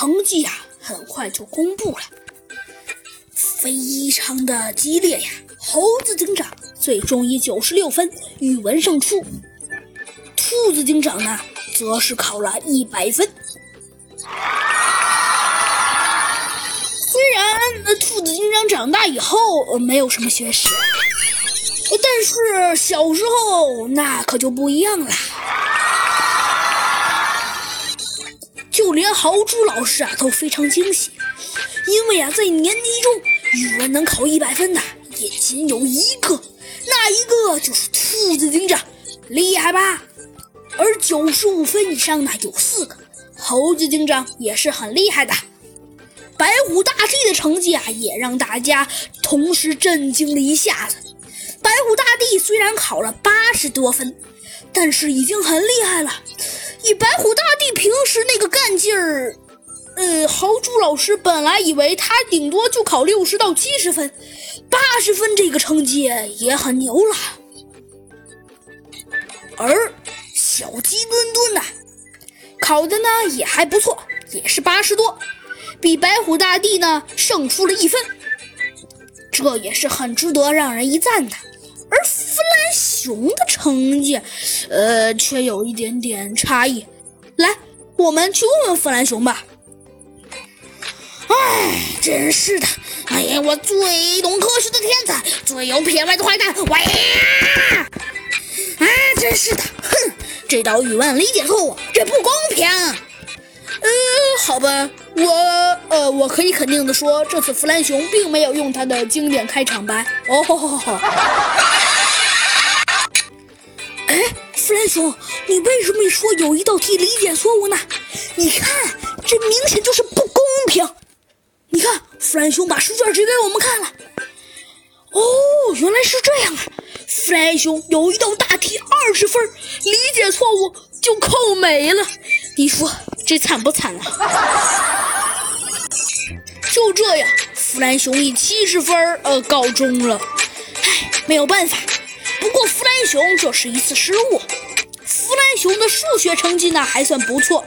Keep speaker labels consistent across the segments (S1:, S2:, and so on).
S1: 成绩呀，很快就公布了，非常的激烈呀。猴子警长最终以九十六分语文胜出，兔子警长呢，则是考了一百分。虽然兔子警长长大以后没有什么学识，但是小时候那可就不一样了。豪猪老师啊都非常惊喜，因为啊在年级中语文能考一百分的也仅有一个，那一个就是兔子警长，厉害吧？而九十五分以上的有四个，猴子警长也是很厉害的。白虎大帝的成绩啊也让大家同时震惊了一下子。白虎大帝虽然考了八十多分，但是已经很厉害了。以白虎大帝平时那个干劲儿，呃，豪猪老师本来以为他顶多就考六十到七十分，八十分这个成绩也很牛了。而小鸡墩墩呢，考的呢也还不错，也是八十多，比白虎大帝呢胜出了一分，这也是很值得让人一赞的。熊的成绩，呃，却有一点点差异。来，我们去问问弗兰熊吧。
S2: 哎，真是的！哎呀，我最懂科学的天才，最有品味的坏蛋！喂！啊，真是的！哼，这道语文理解错误，这不公平。
S1: 呃，好吧，我呃，我可以肯定的说，这次弗兰熊并没有用他的经典开场白。哦吼吼吼！弗兰熊，你为什么说有一道题理解错误呢？你看，这明显就是不公平。你看，弗兰熊把试卷指给我们看了。哦，原来是这样啊！弗兰熊有一道大题二十分，理解错误就扣没了。你说这惨不惨啊？就这样，弗兰熊以七十分呃告终了。唉，没有办法。不过弗兰熊这是一次失误。弗兰熊的数学成绩呢还算不错，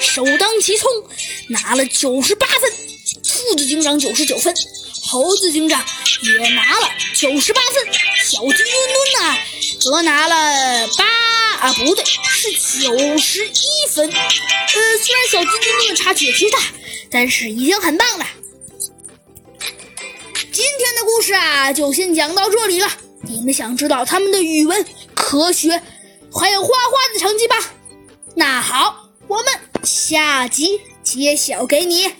S1: 首当其冲拿了九十八分。兔子警长九十九分，猴子警长也拿了九十八分，小鸡墩墩呢则拿了八啊不对是九十一分。呃，虽然小鸡墩墩的差距也挺大，但是已经很棒了。今天的故事啊就先讲到这里了。你们想知道他们的语文、科学还有画画的成绩吧？那好，我们下集揭晓给你。